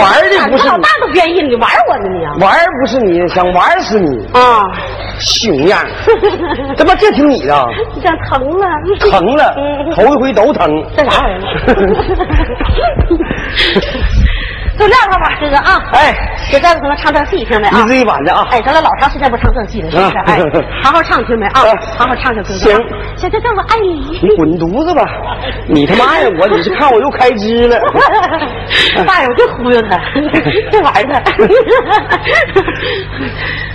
玩的不是老大都愿意，你玩我呢你啊？玩不是你，想玩死你啊！熊样，怎么这听你的？你想疼了，疼了，头一回都疼。这啥玩意儿？就撂他吧，哥哥啊！哎，给再子可能唱段戏，听没啊？一字一板的啊！哎，咱俩老长时间不唱正戏了，是不是？哎，好好唱，听没啊？好好唱唱，哥哥。行，小哥哥，我爱你。你滚犊子吧！你他妈爱我，你是看我又开支了？大爷，我就忽悠他，这玩意儿。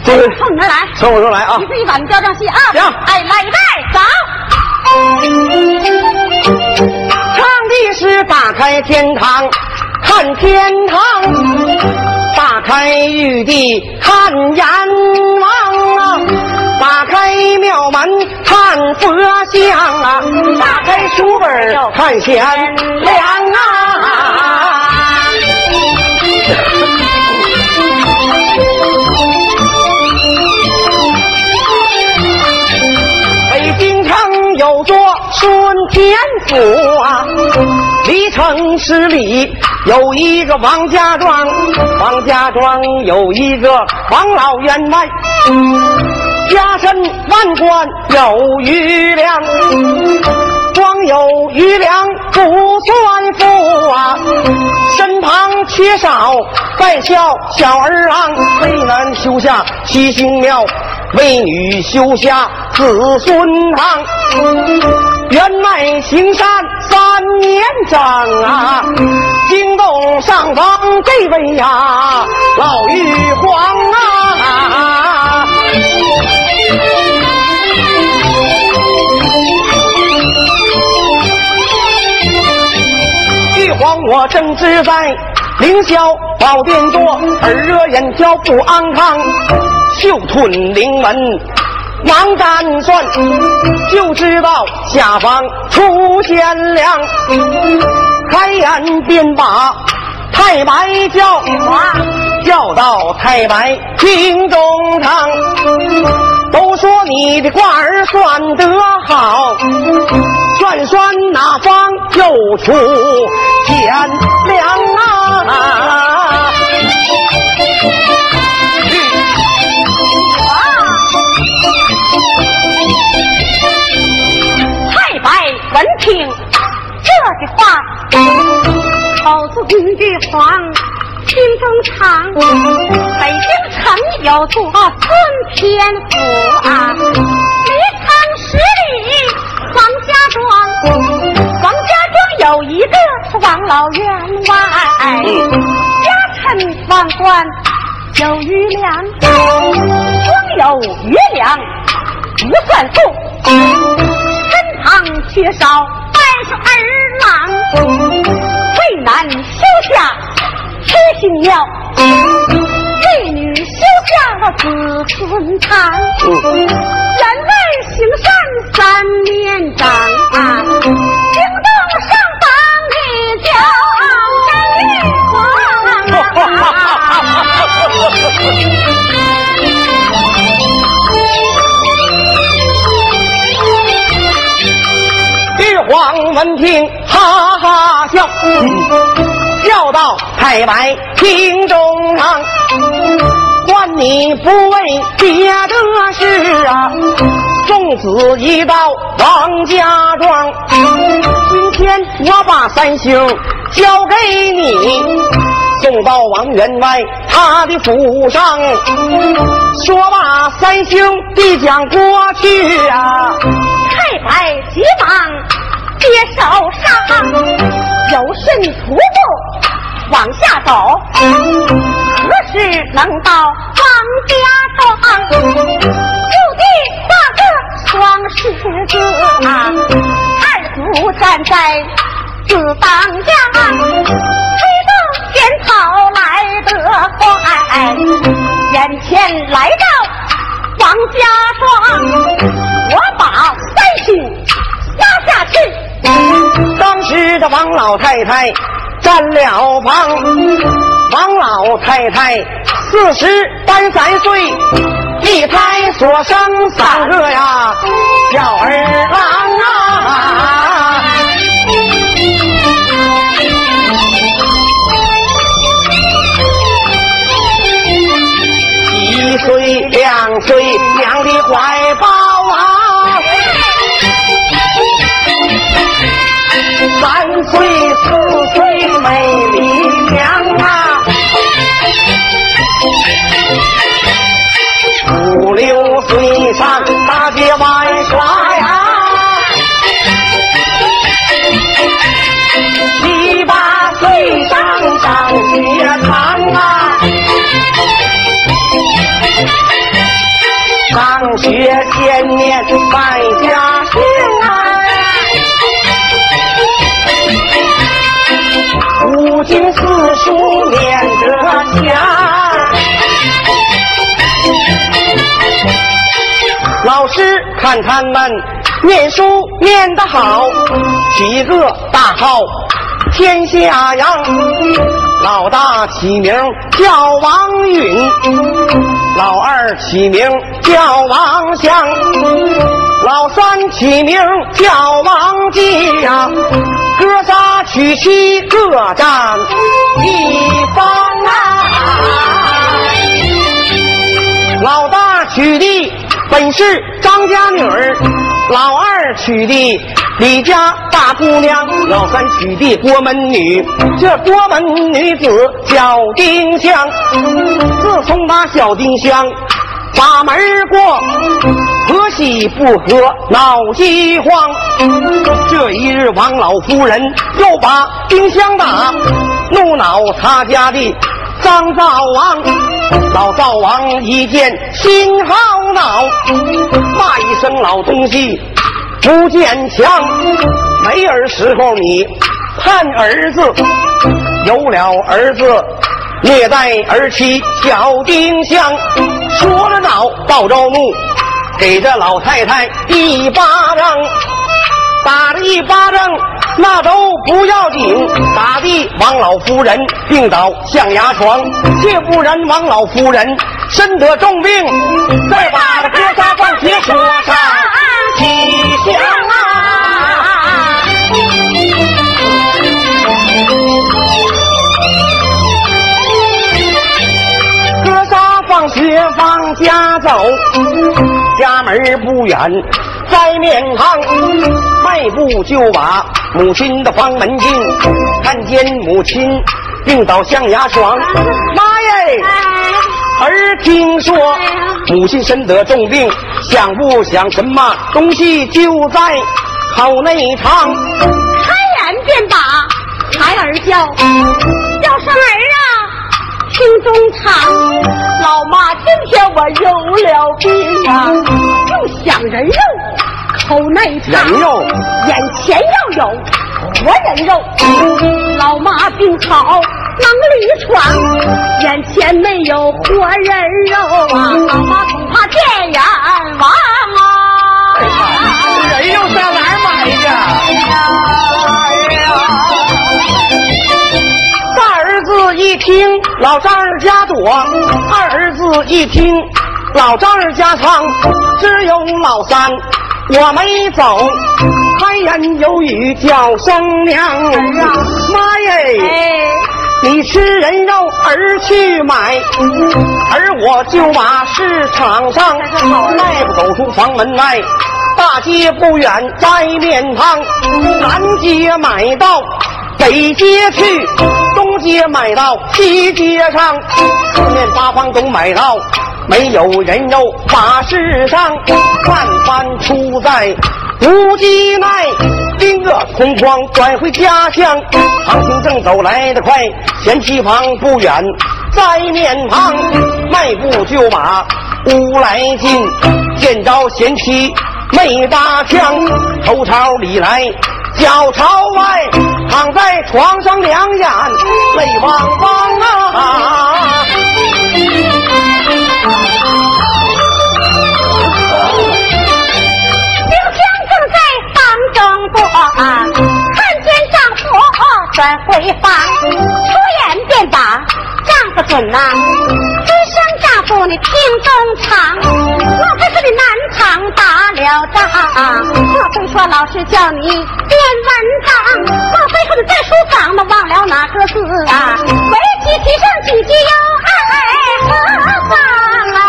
这个从你那来，从我这来啊！一字一板教正戏啊！行，哎，来一走。唱的是打开天堂。看天堂，打开玉帝看阎王啊，打开庙门看佛像啊，打开书本看贤良啊。北京城有座顺天府啊，离城十里。有一个王家庄，王家庄有一个王老员外，家身万贯有余粮，光有余粮不算富啊，身旁缺少在校小儿郎，为男修下七星庙，为女修下子孙堂，员外行善三年整啊。惊动上方这位呀，老玉皇啊！玉皇，我正直在凌霄宝殿坐，耳热眼焦不安康，袖吞灵门忙占算，就知道下方出现了。开眼便把太白叫，叫到太白厅中堂。都说你的官儿算得好，算算哪方又出天良啊！闻听。这句话，口中玉皇心中藏。北京城有座顺天府啊，离城十里王家庄。王家庄有一个王老员外，家产万贯有余粮，光有余粮不算富，堂缺少半。是儿郎为男修下痴心鸟，为女修下子孙长。员外行善三年长，惊动上方的叫玉皇。王闻听，哈哈笑，笑到太白厅中堂。唤你不为别的事啊，送子一到王家庄。今天我把三星交给你，送到王员外他的府上。说罢，三星递将过去啊，太白急忙。接手上，有顺徒步往下走，何时能到王家庄？就地画个双十字，二虎站在子当家，推动前跑来得快，眼前来到王家庄，我把三星压下去。当时的王老太太占了房，王老太太四十单三岁，一胎所生三个呀小儿师看他们念书念得好，起个大号天下扬。老大起名叫王允，老二起名叫王祥，老三起名叫王继呀。哥仨娶妻各占一方啊。老大娶的本是张家女儿，老二娶的李家大姑娘，老三娶的郭门女。这郭门女子叫丁香。自从把小丁香把门过，婆媳不和闹饥荒。这一日，王老夫人又把丁香打，怒恼他家的张灶王。老灶王一见心好恼，骂一声老东西不坚强。没儿时候你盼儿子，有了儿子虐待儿妻小丁香。说着恼，抱着怒，给这老太太一巴掌，打了一巴掌。那都不要紧，打的王老夫人病倒象牙床，谢不然王老夫人身得重病，再把那哥仨关铁说上起香啊！哥仨放学往家走，家门不远，在面堂，迈步就把母亲的房门进，看见母亲病倒象牙床，妈耶！儿听说母亲身得重病，想不想什么东西就在口内藏？开眼便把孩儿叫，叫声儿啊，听中唱。老妈，今天我有了病啊，又想人肉，口内尝。人肉眼前要有活人肉，老妈病好能力闯，眼前没有活人肉啊，老妈恐怕见阎王啊！人肉上哪儿买去？大儿子一听老丈人家躲，二儿子一听老丈人家藏，只有老三我没走。开言有语叫声娘儿啊，妈耶！哎，你吃人肉儿去买，而我就把市场上迈步走出房门外，大街不远摘面汤，南街买到北街去，东街买到西街上，四面八方都买到。没有人肉把市上，万般出在无机奈，拎个空筐转回家乡。唐廷正走来得快，贤妻房不远在面旁，迈步就把屋来进，见着贤妻没搭腔，头朝里来脚朝外，躺在床上两眼泪汪汪啊。丁香正在房中坐，看见丈夫转回房，出言便把丈夫准呐、只声丈夫你听中藏，莫非是你南唐打了仗？莫非说老师叫你练文章？莫非说你在书房呢忘了哪个字啊？围棋提上几句又爱何妨啊？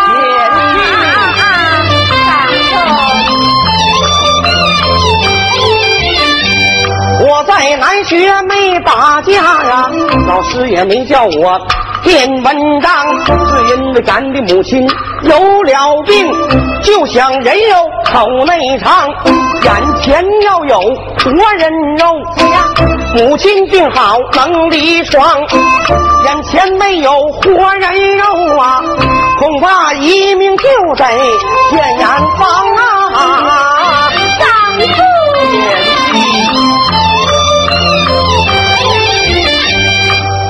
我在南学没打架呀，老师也没叫我见文章，是因为咱的母亲有了病，就想人肉口内藏，眼前要有活人肉。母亲病好能离床，眼前没有活人肉啊，恐怕一命就在天眼方啊！丈夫，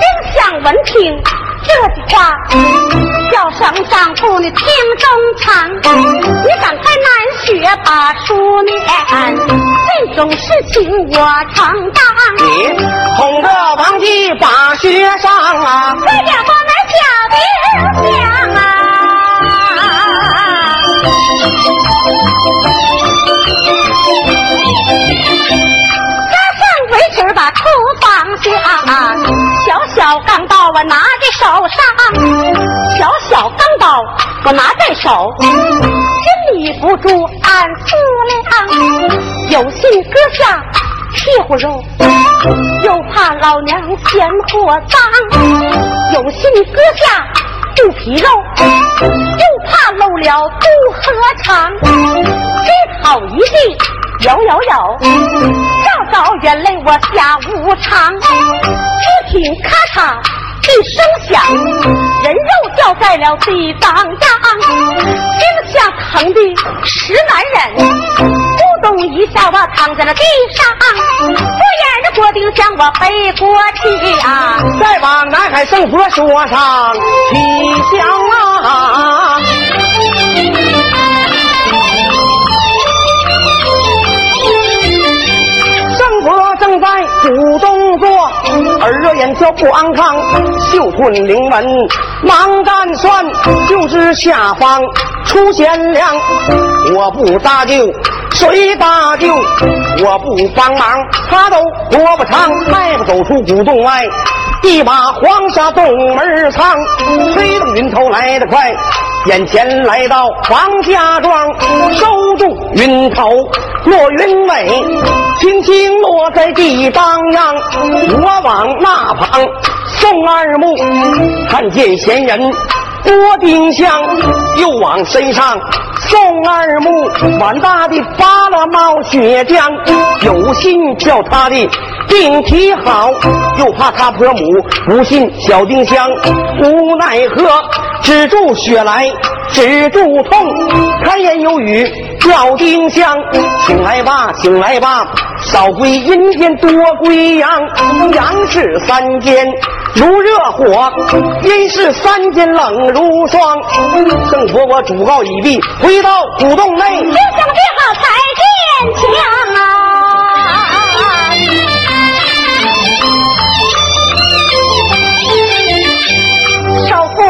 丁香闻听这句话，叫声丈夫你听中唱，你赶快南学把书念，这种事情我承担。你哄着王姬把学上啊！快点把那小兵讲啊！厨房下，小小钢刀我拿在手上，小小钢刀我拿在手，心里不住暗思量，有心割下屁股肉，又怕老娘嫌货脏，有心割下肚皮肉，又怕漏了肚和肠，一讨一地。有有有，照照眼泪我下无常，只听咔嚓一声响，人肉掉在了地当当，惊吓疼的实难忍，咕咚一下我躺在了地上，不眼的锅丁向我背过去啊，再往南海圣佛说上吉祥啊！耳热眼焦不安康，嗅吞灵门忙干算，就知下方出贤良。我不搭救，谁搭救？我不帮忙，他都活不长，迈步走出古洞外。一把黄沙洞门儿藏，飞动云头来得快，眼前来到王家庄，收住云头落云尾，轻轻落在地当央。我往那旁送二目，看见闲人郭丁香，又往身上送二目，满大的扒了冒血浆，有心叫他的病体好，又怕他婆母不信小丁香，无奈何止住血来，止住痛，开言有语叫丁香，请来吧，请来吧，少归阴间多归阳，阳是三间如热火，阴是三间冷如霜。圣佛我嘱告已毕，回到古洞内。丁香别好才坚强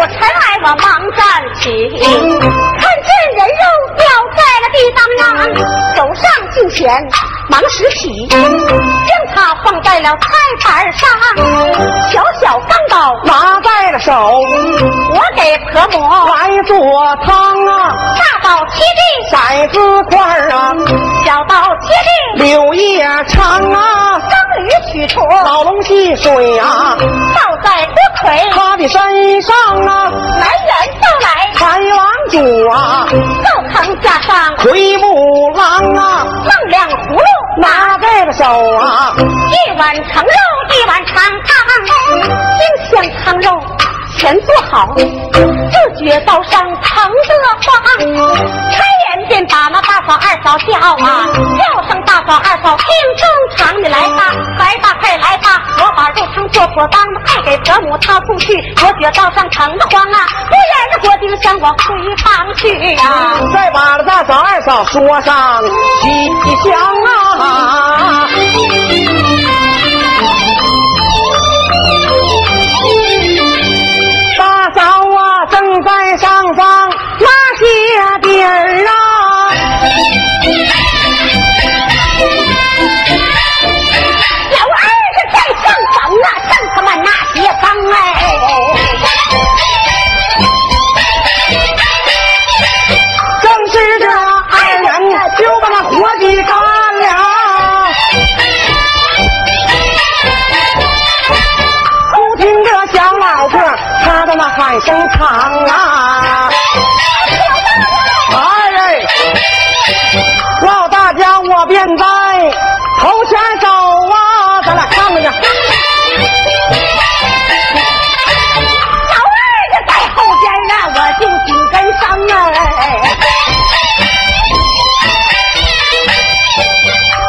啊！手扶尘埃我忙站起，看见人肉掉在了地当央，手上近前忙拾起，将它放在了菜盘上，小小钢刀拿在手，我给婆母来做汤啊，大刀切地，骰子块啊，小刀切地，柳叶长啊，钢鱼取出，老龙戏水啊，倒在锅盔，他的身上啊，男人到来，海王主啊，灶堂架上。奎木狼啊，放两葫芦，拿在了手啊，一碗盛肉，一碗长汤，丁香汤肉全做好，自觉刀上疼得慌，开眼便把那大嫂二嫂叫啊，叫声大嫂二嫂听中场，你来吧，来吧，快来吧，我把肉汤做妥当，爱给婆母她送去，我觉刀上疼得慌啊，不然这锅丁香我回房去啊。再把那大嫂二嫂说上吉祥啊。声长啊。哎老大家我便在头前走啊咱俩看看去。老二家在后边呢我就紧跟上哎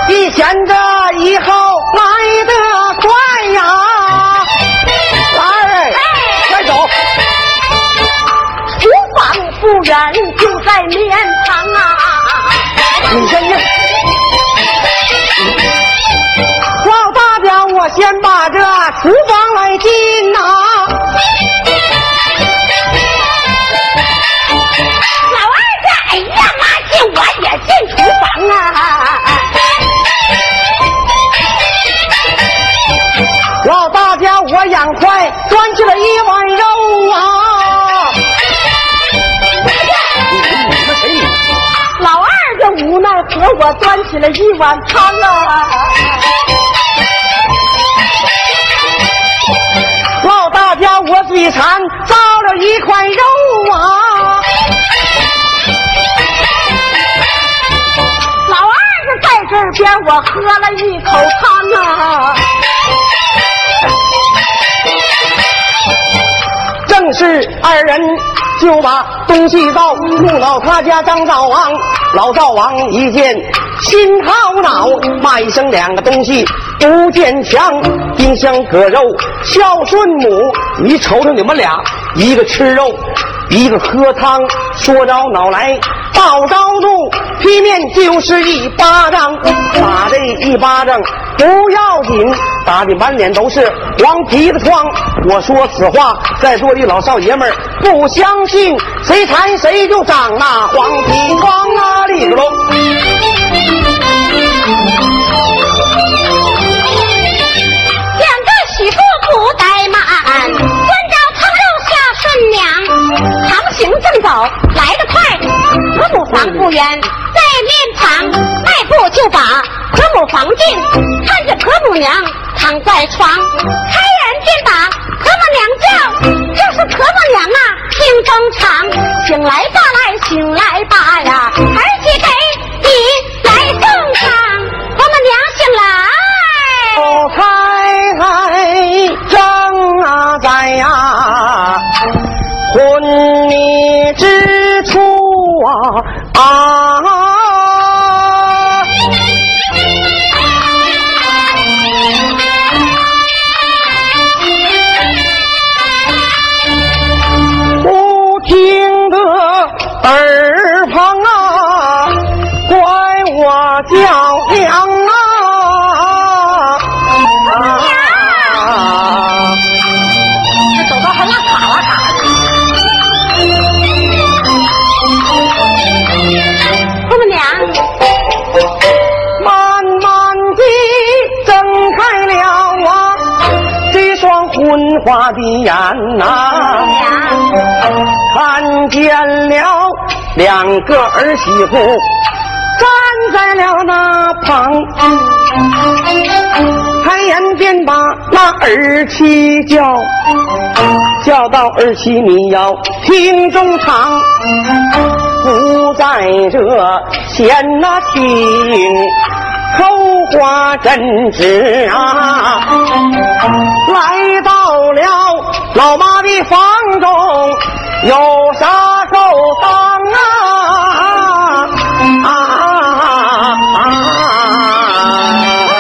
一闲着一后远就在面旁啊！你先应。老大家，我先把这厨房来进呐。老二家，哎呀妈进我也进厨房啊！老大家，我养快端起了一碗我端起了一碗汤啊！老大家，我嘴馋造了一块肉啊！老二在这边，我喝了一口汤啊！正是二人就把东西倒，怒恼他家张灶王。老灶王一见心好恼，骂一声两个东西不见强，丁香割肉孝顺母。你瞅瞅你们俩，一个吃肉，一个喝汤，说着恼来报着怒，劈面就是一巴掌，打这一巴掌不要紧，打的满脸都是黄皮子疮。我说此话，在座的老少爷们儿不相信，谁馋谁就长那黄皮疮啊！里头喽。两个媳妇不怠慢，端着汤肉下顺娘。堂行正走，来得婆，母房不远，在面旁迈步就把婆母房进，看见婆母娘躺在床，开眼便把婆母娘叫，这是婆母娘啊，听风长，醒来吧来，醒来吧呀，儿媳给你来送汤，和母娘醒来。哦，开开正啊在呀，昏迷之啊花的眼呐、看见了两个儿媳妇站在了那旁，开眼便把那儿妻叫，叫到儿媳你要听中堂，不在这闲那听。口花真值啊，来到了老妈的房中，有啥够当啊啊啊啊！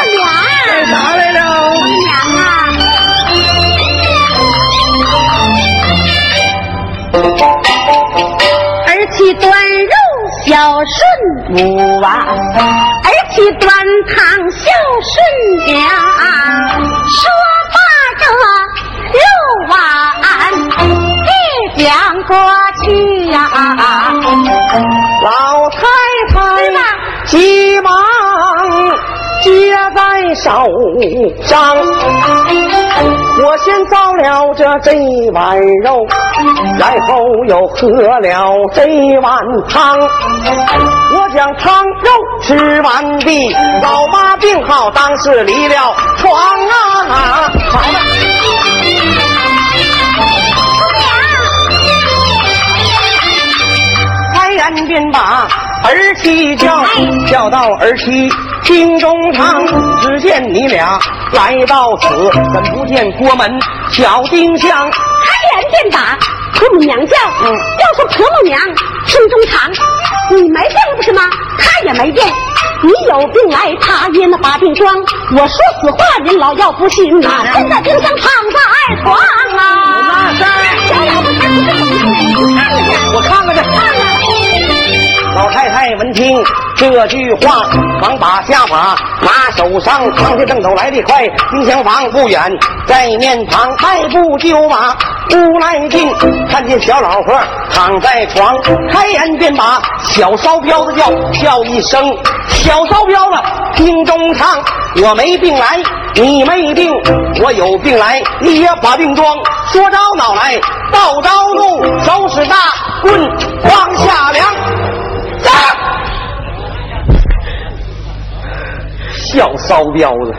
娘，干啥来了？娘啊！儿媳端肉孝顺母啊，儿媳端汤孝顺娘。说老太太急忙接在手上，我先造了这这碗肉，然后又喝了这碗汤。我将汤肉吃完毕，老妈病好，当时离了床啊！好了。把儿妻叫，叫到儿妻厅中堂。只见你俩来到此，怎不见郭门小丁香？开言便打婆母娘叫，嗯要说婆母娘厅中堂，你没病不是吗？他也没病，你有病来，他也那把病装。我说此话，您老要不信呐、现在丁香躺在床啊！那是小老婆才不是怎么样的，你看看去。老太太闻听。这句话，忙把下马拿手上，扛下正走来得快，金厢房不远，在面旁迈步就马屋来进，看见小老婆躺在床，开眼便把小骚彪子叫，叫一声小骚彪子，听中唱，我没病来，你没病，我有病来，你也把病装，说着恼来，道着怒，手使大棍往下量，站。小骚彪子，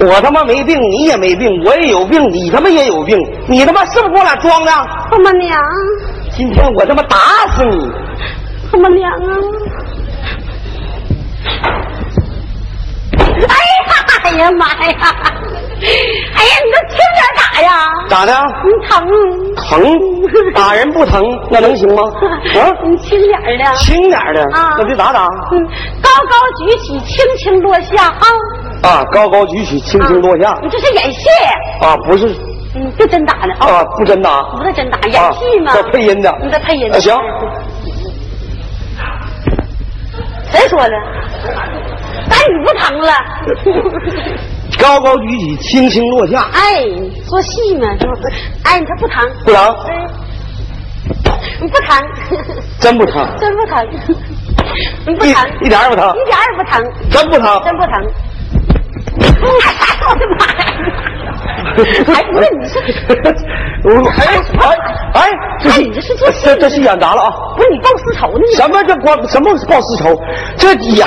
我他妈没病，你也没病，我也有病，你他妈也有病，你他妈是不是给我俩装的？他妈娘，今天我他妈打死你！他妈娘啊！哎呀，哎呀妈呀！哎呀，你都轻点打呀！咋的？你疼？疼？打人不疼，那能行吗？啊，你轻点儿的。轻点的啊那得咋打？嗯，高高举起，轻轻落下啊！啊，高高举起，轻轻落下啊。你这是演戏，啊，不是嗯，不真打的啊！啊，不真打。不是真打，演戏嘛。啊这配音的你这配音啊行。谁说的？打你不疼了？高高举起，轻轻落下，哎，做戏嘛，是不是？哎，你这不疼？不疼，哎，你不疼，真不疼，真不疼，你不疼，一点也不疼，一点也不疼，真不疼。真不疼。我的妈呀！哎，不是你是，我哎哎哎，这哎你这是做戏这这戏演砸了啊！不是你报私仇呢？什么这光什么报私仇？这演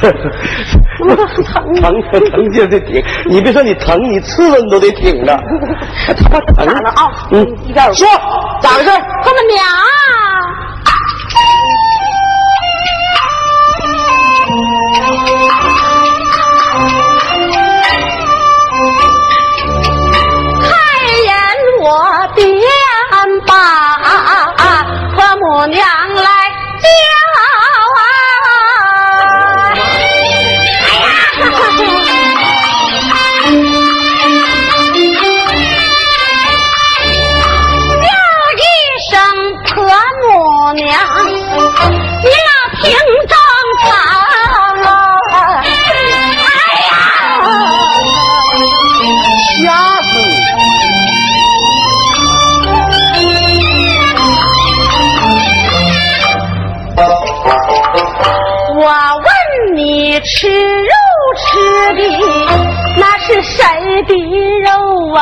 我疼疼疼就得挺，你别说你疼，你刺了你都得挺着。他妈疼咋了啊嗯一边，说咋回事？婆妈娘，看见我便把婆母娘来叫啊！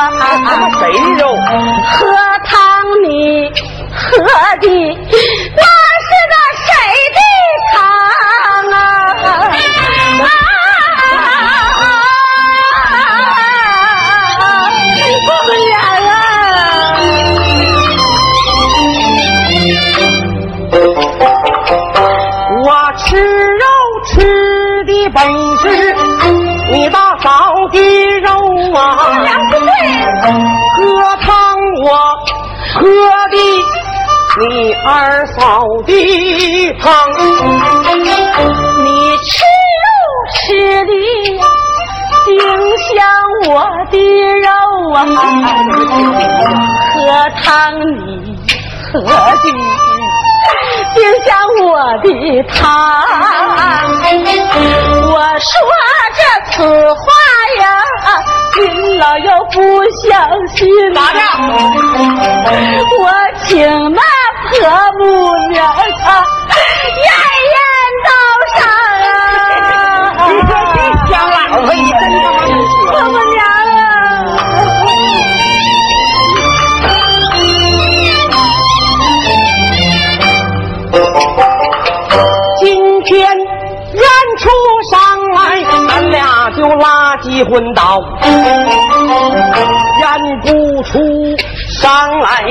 肉啊？谁的肉？喝汤你喝的二嫂的汤，你吃肉吃的丁香我的肉啊，喝汤你喝的丁香我的汤。我说这此话呀，您老要不相信，咋的？我请那婆母娘她验验道上啊！你说这香老婆！母娘就拉鸡昏倒。验不出伤来，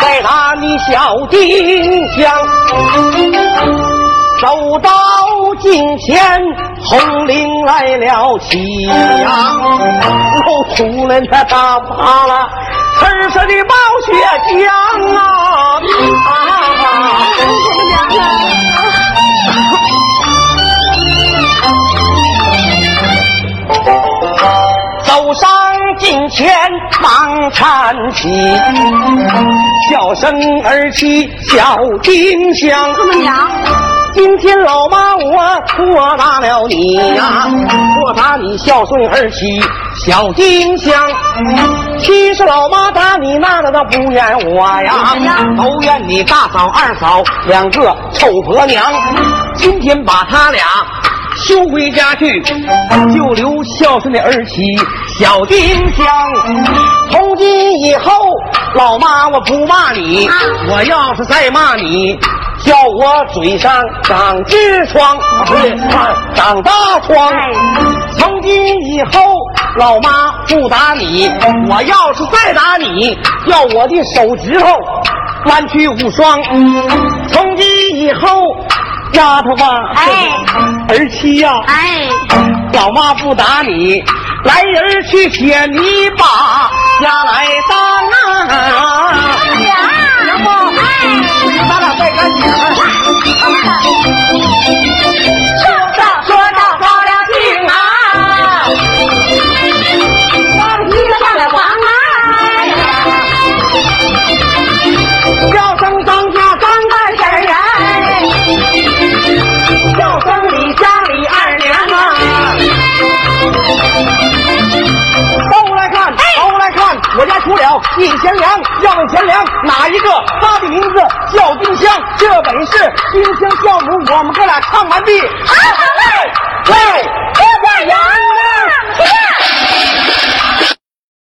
再打你小丁香。走到近前，红绫来了起呀，露出了那大巴拉刺刺的暴血浆啊！啊！走走上近前忙搀起，笑声儿起小丁香。今天老妈我错打了你呀，错打你孝顺儿媳小丁香。其实老妈打你那那倒不怨我呀，都怨你大嫂二嫂两个臭婆娘。今天把他俩休回家去，就留孝顺的儿媳小丁香。从今以后，老妈我不骂你，我要是再骂你。叫我嘴上长痔疮，不是，长大疮。从今以后，老妈不打你，我要是再打你，要我的手指头弯曲无双。从今以后，丫头吧，哎，儿妻呀，哎，老妈不打你，来人去捡泥巴家来担啊！娘，行不？哎，咱俩再干姐我家除了印钱粮，要问钱粮哪一个？他的名字叫丁香，这本是丁香酵母。我们哥俩唱完毕，好好嘞，喂，谢谢杨。